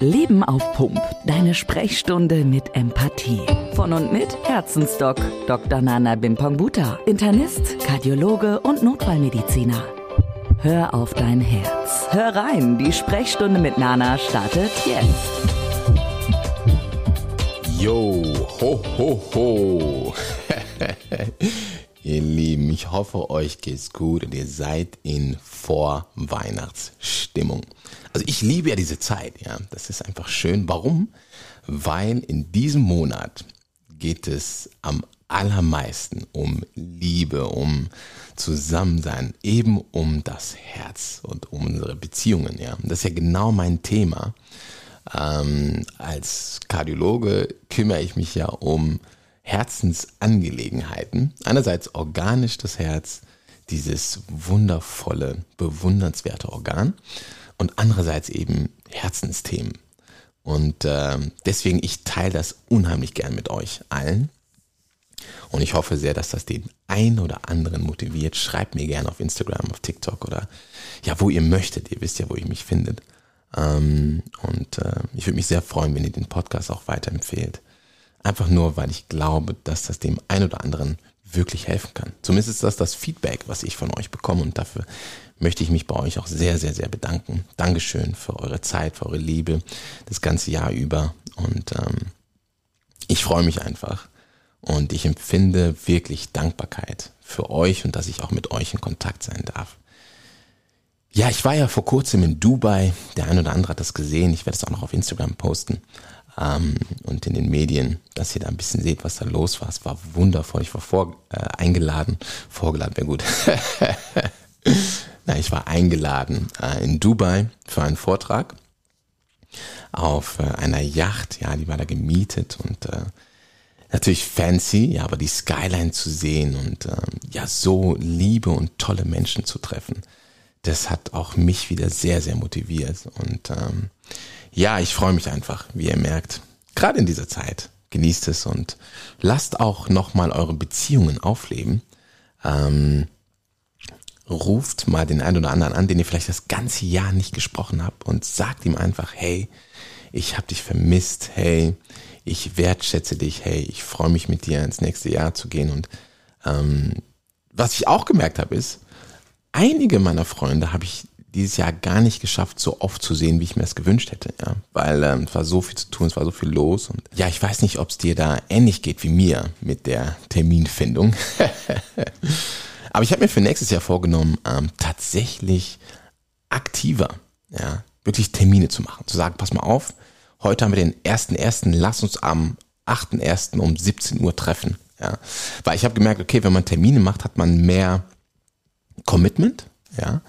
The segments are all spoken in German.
Leben auf Pump. Deine Sprechstunde mit Empathie. Von und mit Herzensdoc Dr. Nana Bimpangbuta. Internist, Kardiologe und Notfallmediziner. Hör auf dein Herz. Hör rein, die Sprechstunde mit Nana startet jetzt. Yo, ho, ho, ho. ihr Lieben, ich hoffe, euch geht's gut und ihr seid in Vorweihnachtsstimmung. Also ich liebe ja diese Zeit, ja. Das ist einfach schön. Warum? Weil in diesem Monat geht es am allermeisten um Liebe, um Zusammensein, eben um das Herz und um unsere Beziehungen, ja. Und das ist ja genau mein Thema. Ähm, als Kardiologe kümmere ich mich ja um Herzensangelegenheiten. Einerseits organisch das Herz, dieses wundervolle, bewundernswerte Organ und andererseits eben Herzensthemen. Und äh, deswegen, ich teile das unheimlich gern mit euch allen. Und ich hoffe sehr, dass das den einen oder anderen motiviert. Schreibt mir gerne auf Instagram, auf TikTok oder ja, wo ihr möchtet. Ihr wisst ja, wo ihr mich findet. Ähm, und äh, ich würde mich sehr freuen, wenn ihr den Podcast auch weiterempfehlt. Einfach nur, weil ich glaube, dass das dem einen oder anderen wirklich helfen kann. Zumindest ist das das Feedback, was ich von euch bekomme und dafür möchte ich mich bei euch auch sehr, sehr, sehr bedanken. Dankeschön für eure Zeit, für eure Liebe das ganze Jahr über und ähm, ich freue mich einfach und ich empfinde wirklich Dankbarkeit für euch und dass ich auch mit euch in Kontakt sein darf. Ja, ich war ja vor kurzem in Dubai. Der ein oder andere hat das gesehen. Ich werde es auch noch auf Instagram posten ähm, und in den Medien, dass ihr da ein bisschen seht, was da los war. Es war wundervoll. Ich war vor, äh, eingeladen, vorgeladen wäre gut. Na, ich war eingeladen äh, in Dubai für einen Vortrag auf äh, einer Yacht. Ja, die war da gemietet und äh, natürlich fancy, ja, aber die Skyline zu sehen und äh, ja, so liebe und tolle Menschen zu treffen, das hat auch mich wieder sehr, sehr motiviert. Und ähm, ja, ich freue mich einfach, wie ihr merkt, gerade in dieser Zeit. Genießt es und lasst auch nochmal eure Beziehungen aufleben. Ähm, ruft mal den einen oder anderen an, den ihr vielleicht das ganze Jahr nicht gesprochen habt und sagt ihm einfach, hey, ich habe dich vermisst, hey, ich wertschätze dich, hey, ich freue mich mit dir ins nächste Jahr zu gehen. Und ähm, was ich auch gemerkt habe, ist, einige meiner Freunde habe ich dieses Jahr gar nicht geschafft, so oft zu sehen, wie ich mir das gewünscht hätte, ja, weil ähm, es war so viel zu tun, es war so viel los und ja, ich weiß nicht, ob es dir da ähnlich geht wie mir mit der Terminfindung. Aber ich habe mir für nächstes Jahr vorgenommen, ähm, tatsächlich aktiver, ja, wirklich Termine zu machen, zu sagen, pass mal auf, heute haben wir den ersten ersten, lass uns am 8.1. um 17 Uhr treffen, ja, weil ich habe gemerkt, okay, wenn man Termine macht, hat man mehr Commitment, ja,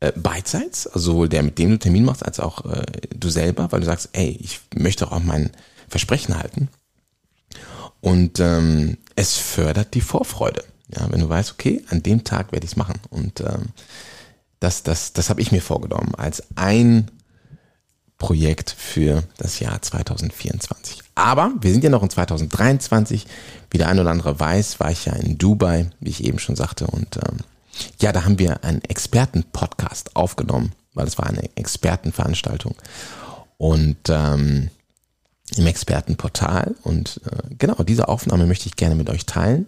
äh, beidseits, also sowohl der, mit dem du Termin machst, als auch äh, du selber, weil du sagst, ey, ich möchte auch mein Versprechen halten. Und ähm, es fördert die Vorfreude. Ja, wenn du weißt, okay, an dem Tag werde ich es machen. Und ähm, das, das, das habe ich mir vorgenommen als ein Projekt für das Jahr 2024. Aber wir sind ja noch in 2023. Wie der ein oder andere weiß, war ich ja in Dubai, wie ich eben schon sagte, und ähm, ja, da haben wir einen Experten-Podcast aufgenommen, weil es war eine Expertenveranstaltung. Und ähm, im Expertenportal. Und äh, genau, diese Aufnahme möchte ich gerne mit euch teilen.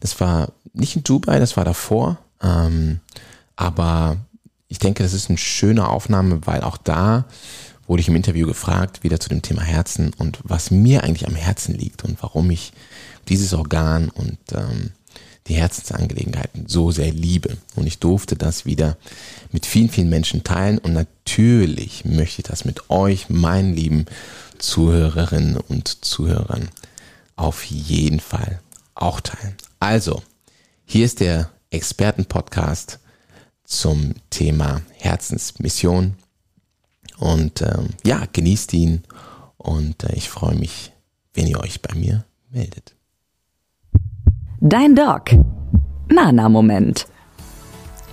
Das war nicht in Dubai, das war davor. Ähm, aber ich denke, das ist eine schöne Aufnahme, weil auch da wurde ich im Interview gefragt, wieder zu dem Thema Herzen und was mir eigentlich am Herzen liegt und warum ich dieses Organ und ähm, die Herzensangelegenheiten so sehr liebe. Und ich durfte das wieder mit vielen, vielen Menschen teilen. Und natürlich möchte ich das mit euch, meinen lieben Zuhörerinnen und Zuhörern, auf jeden Fall auch teilen. Also, hier ist der Expertenpodcast zum Thema Herzensmission. Und ähm, ja, genießt ihn und äh, ich freue mich, wenn ihr euch bei mir meldet. Dein Doc. Nana-Moment.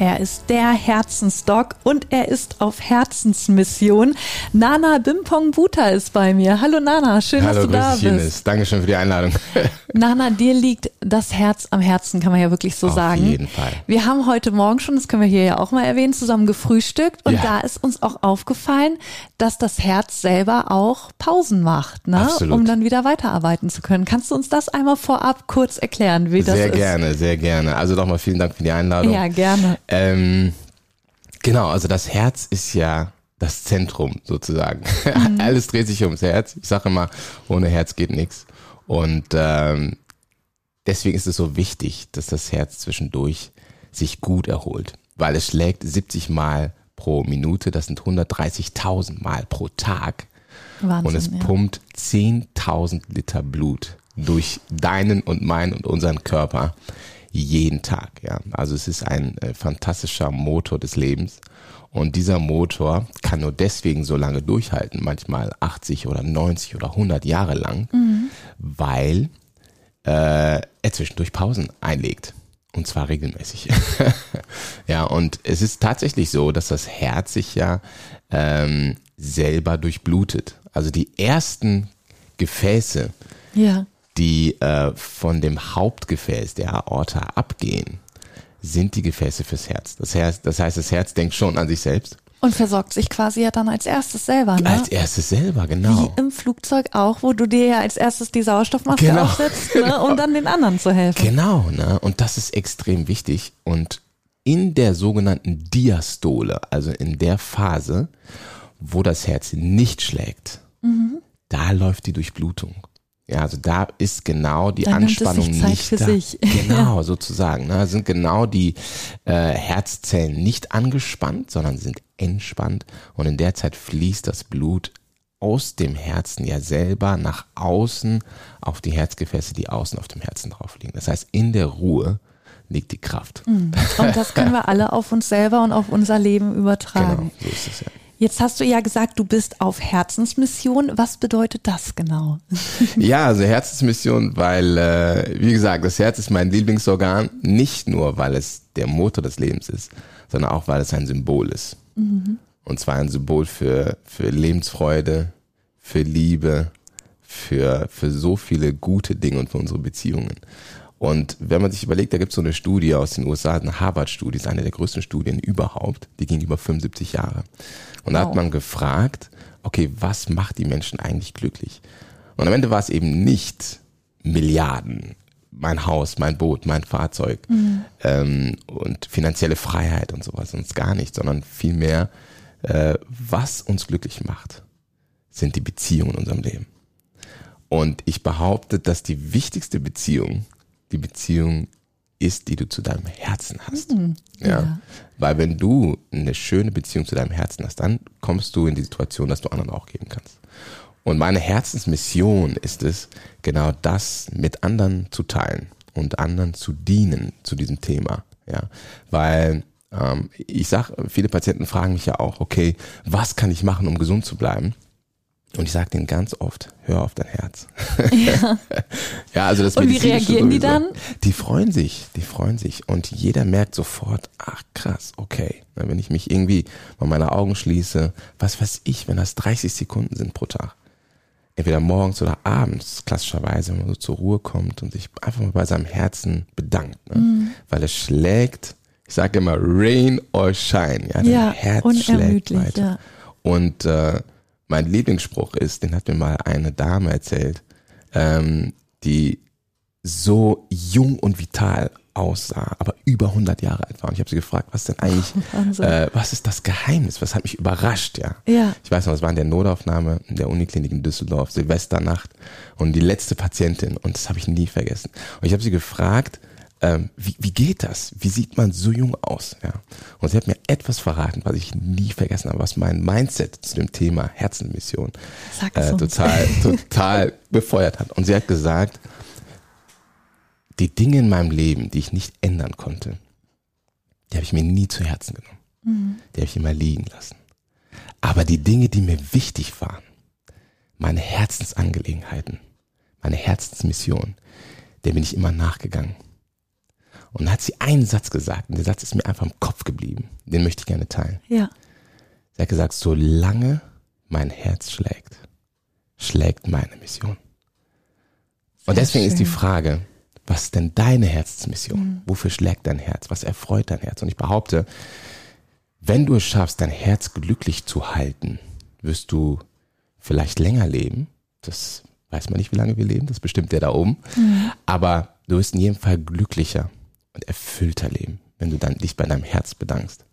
Er ist der Herzensdoc und er ist auf Herzensmission. Nana Bimpong Buta ist bei mir. Hallo Nana, schön, Hallo, dass du da bist. Ines. Dankeschön für die Einladung. Nana, dir liegt das Herz am Herzen, kann man ja wirklich so Auf sagen. jeden Fall. Wir haben heute Morgen schon, das können wir hier ja auch mal erwähnen, zusammen gefrühstückt und Ja. da ist uns auch aufgefallen, dass das Herz selber auch Pausen macht, ne? Absolut. um dann wieder weiterarbeiten zu können. Kannst du uns das einmal vorab kurz erklären, wie das Sehr ist? gerne, sehr gerne. Also nochmal vielen Dank für die Einladung. Ja, gerne. Ähm, genau, also das Herz ist ja das Zentrum sozusagen. Mhm. Alles dreht sich ums Herz. Ich sage immer, ohne Herz geht nichts. Und ähm, deswegen ist es so wichtig, dass das Herz zwischendurch sich gut erholt, weil es schlägt 70 Mal pro Minute, das sind 130.000 Mal pro Tag. Wahnsinn, und es ja. pumpt 10.000 Liter Blut durch deinen und meinen und unseren Körper jeden Tag. Ja, also es ist ein äh, fantastischer Motor des Lebens. Und dieser Motor kann nur deswegen so lange durchhalten, manchmal 80 oder 90 oder 100 Jahre lang, weil äh, er zwischendurch Pausen einlegt. Und zwar regelmäßig. ja, und es ist tatsächlich so, dass das Herz sich ja ähm, selber durchblutet. Also die ersten Gefäße, Ja. Die äh, von dem Hauptgefäß der Aorta abgehen, sind die Gefäße fürs Herz. Das heißt, das heißt, das Herz denkt schon an sich selbst. Und versorgt sich quasi ja dann als erstes selber, ne? Als erstes selber, genau. Wie im Flugzeug auch, wo du dir ja als erstes die Sauerstoffmaske Genau. aufsetzt, ne, um dann den anderen zu helfen. Genau, ne? Und das ist extrem wichtig. Und in der sogenannten Diastole, also in der Phase, wo das Herz nicht schlägt, da läuft die Durchblutung. Ja, also da ist genau die Da nimmt es Anspannung sich Zeit nicht für da. sich. Genau, sozusagen. Ne? Sind genau die äh, Herzzellen nicht angespannt, sondern sind entspannt. Und in der Zeit fließt das Blut aus dem Herzen ja selber nach außen auf die Herzgefäße, die außen auf dem Herzen drauf liegen. Das heißt, in der Ruhe liegt die Kraft. Und das können wir alle auf uns selber und auf unser Leben übertragen. Genau, so ist es ja. Jetzt hast du ja gesagt, du bist auf Herzensmission. Was bedeutet das genau? Ja, also Herzensmission, weil, äh, wie gesagt, das Herz ist mein Lieblingsorgan, nicht nur, weil es der Motor des Lebens ist, sondern auch, weil es ein Symbol ist. Und zwar ein Symbol für, für Lebensfreude, für Liebe, für, für so viele gute Dinge und für unsere Beziehungen. Und wenn man sich überlegt, da gibt es so eine Studie aus den USA, eine Harvard-Studie, ist eine der größten Studien überhaupt, die ging über 75 Jahre. Und da Wow. hat man gefragt, okay, was macht die Menschen eigentlich glücklich? Und am Ende war es eben nicht Milliarden, mein Haus, mein Boot, mein Fahrzeug ähm, und finanzielle Freiheit und sowas, sonst gar nicht, sondern vielmehr, äh, was uns glücklich macht, sind die Beziehungen in unserem Leben. Und ich behaupte, dass die wichtigste Beziehung die Beziehung ist, die du zu deinem Herzen hast. ja. ja. Weil wenn du eine schöne Beziehung zu deinem Herzen hast, dann kommst du in die Situation, dass du anderen auch geben kannst. Und meine Herzensmission ist es, genau das mit anderen zu teilen und anderen zu dienen zu diesem Thema. Ja, weil ähm, ich sag, viele Patienten fragen mich ja auch, okay, was kann ich machen, um gesund zu bleiben? Und ich sage denen ganz oft, hör auf dein Herz. Ja. Ja, also das Und wie reagieren die dann? Die freuen sich, die freuen sich. Und jeder merkt sofort, ach krass, okay. Wenn ich mich irgendwie mal meine Augen schließe, was weiß ich, wenn das 30 Sekunden sind pro Tag. Entweder morgens oder abends, klassischerweise, wenn man so zur Ruhe kommt und sich einfach mal bei seinem Herzen bedankt. Ne? Mhm. Weil es schlägt, ich sage immer, rain or shine. Ja, dein Ja, Herz schlägt weiter. ja. Und äh, mein Lieblingsspruch ist, den hat mir mal eine Dame erzählt, ähm, die so jung und vital aussah, aber über 100 Jahre alt war. Und ich habe sie gefragt, was denn eigentlich, Wahnsinn. äh, was ist das Geheimnis? Was hat mich überrascht, ja? Ja. Ich weiß noch, es war in der Notaufnahme in der Uniklinik in Düsseldorf, Silvesternacht und die letzte Patientin und das habe ich nie vergessen. Und ich habe sie gefragt, ähm, wie, wie geht das? Wie sieht man so jung aus? Ja. Und sie hat mir etwas verraten, was ich nie vergessen habe, was mein Mindset zu dem Thema Herzenmission äh, total, total befeuert hat. Und sie hat gesagt, die Dinge in meinem Leben, die ich nicht ändern konnte, die habe ich mir nie zu Herzen genommen. Die habe ich immer liegen lassen. Aber die Dinge, die mir wichtig waren, meine Herzensangelegenheiten, meine Herzensmission, der bin ich immer nachgegangen. Und dann hat sie einen Satz gesagt und der Satz ist mir einfach im Kopf geblieben. Den möchte ich gerne teilen. Ja. Sie hat gesagt, solange mein Herz schlägt, schlägt meine Mission. Und Sehr deswegen ist die schön. Frage, was ist denn deine Herzensmission? Wofür schlägt dein Herz? Was erfreut dein Herz? Und ich behaupte, wenn du es schaffst, dein Herz glücklich zu halten, wirst du vielleicht länger leben. Das weiß man nicht, wie lange wir leben, das bestimmt der da oben. Aber du wirst in jedem Fall glücklicher und erfüllter leben, wenn du dann dich bei deinem Herz bedankst.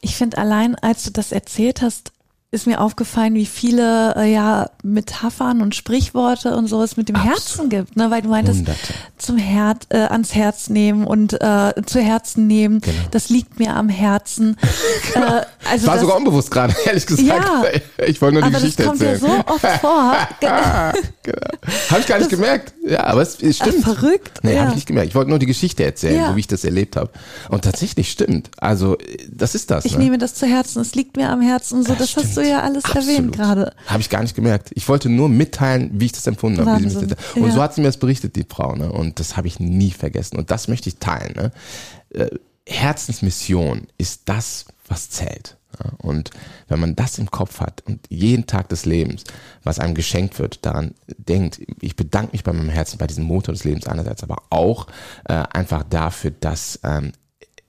Ich finde allein, als du das erzählt hast, ist mir aufgefallen, wie viele äh, ja Metaphern und Sprichworte und sowas mit dem Absolut. Herzen gibt, ne? Weil du meintest, Hunderte. zum Herz, äh, ans Herz nehmen und äh, zu Herzen nehmen. Genau. Das liegt mir am Herzen. äh, also War das, sogar unbewusst gerade, ehrlich gesagt. Ja. Ich wollte nur die aber das Geschichte kommt ja erzählen. so oft vor. Ah, genau. Habe ich gar nicht gemerkt. Ja, aber es, es stimmt. Verrückt, Nee, ja. habe ich nicht gemerkt. Ich wollte nur die Geschichte erzählen, Ja. so wie ich das erlebt habe. Und tatsächlich stimmt. Also, das ist das. Ich ne? nehme das zu Herzen, es liegt mir am Herzen. So, das, hast du ja alles erwähnt gerade. Habe ich gar nicht gemerkt. Ich wollte nur mitteilen, wie ich das empfunden habe. Wahnsinn. Und Ja. so hat sie mir das berichtet, die Frau. Ne? Und das habe ich nie vergessen. Und das möchte ich teilen. Ne? Äh, Herzensmission ist das, was zählt. Ja? Und wenn man das im Kopf hat und jeden Tag des Lebens, was einem geschenkt wird, daran denkt, ich bedanke mich bei meinem Herzen, bei diesem Motor des Lebens einerseits, aber auch äh, einfach dafür, dass ähm,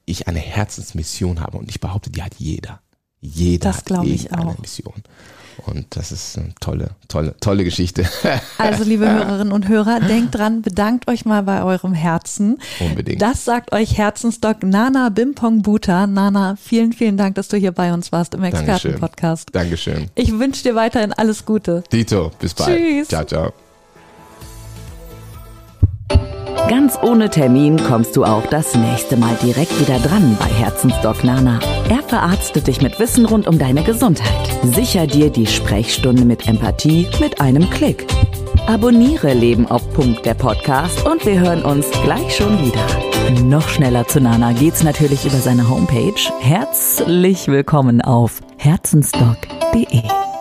ich eine Herzensmission habe. Und ich behaupte, die hat jeder. Jeder Das hat glaub ich irgendeine auch. Mission. Und das ist eine tolle, tolle, tolle Geschichte. Also, liebe Hörerinnen und Hörer, denkt dran, bedankt euch mal bei eurem Herzen. Unbedingt. Das sagt euch Herzensdoc Nana Bimpong Buta. Nana, vielen, vielen Dank, dass du hier bei uns warst im Dankeschön. Expertenpodcast. Dankeschön. Ich wünsche dir weiterhin alles Gute. Dito, bis bald. Tschüss. Ciao, ciao. Ganz ohne Termin kommst du auch das nächste Mal direkt wieder dran bei Herzensdoc Nana. Er verarztet dich mit Wissen rund um deine Gesundheit. Sicher dir die Sprechstunde mit Empathie mit einem Klick. Abonniere Leben auf Punkt der Podcast und wir hören uns gleich schon wieder. Noch schneller zu Nana geht's natürlich über seine Homepage. Herzlich willkommen auf herzensdoc.de.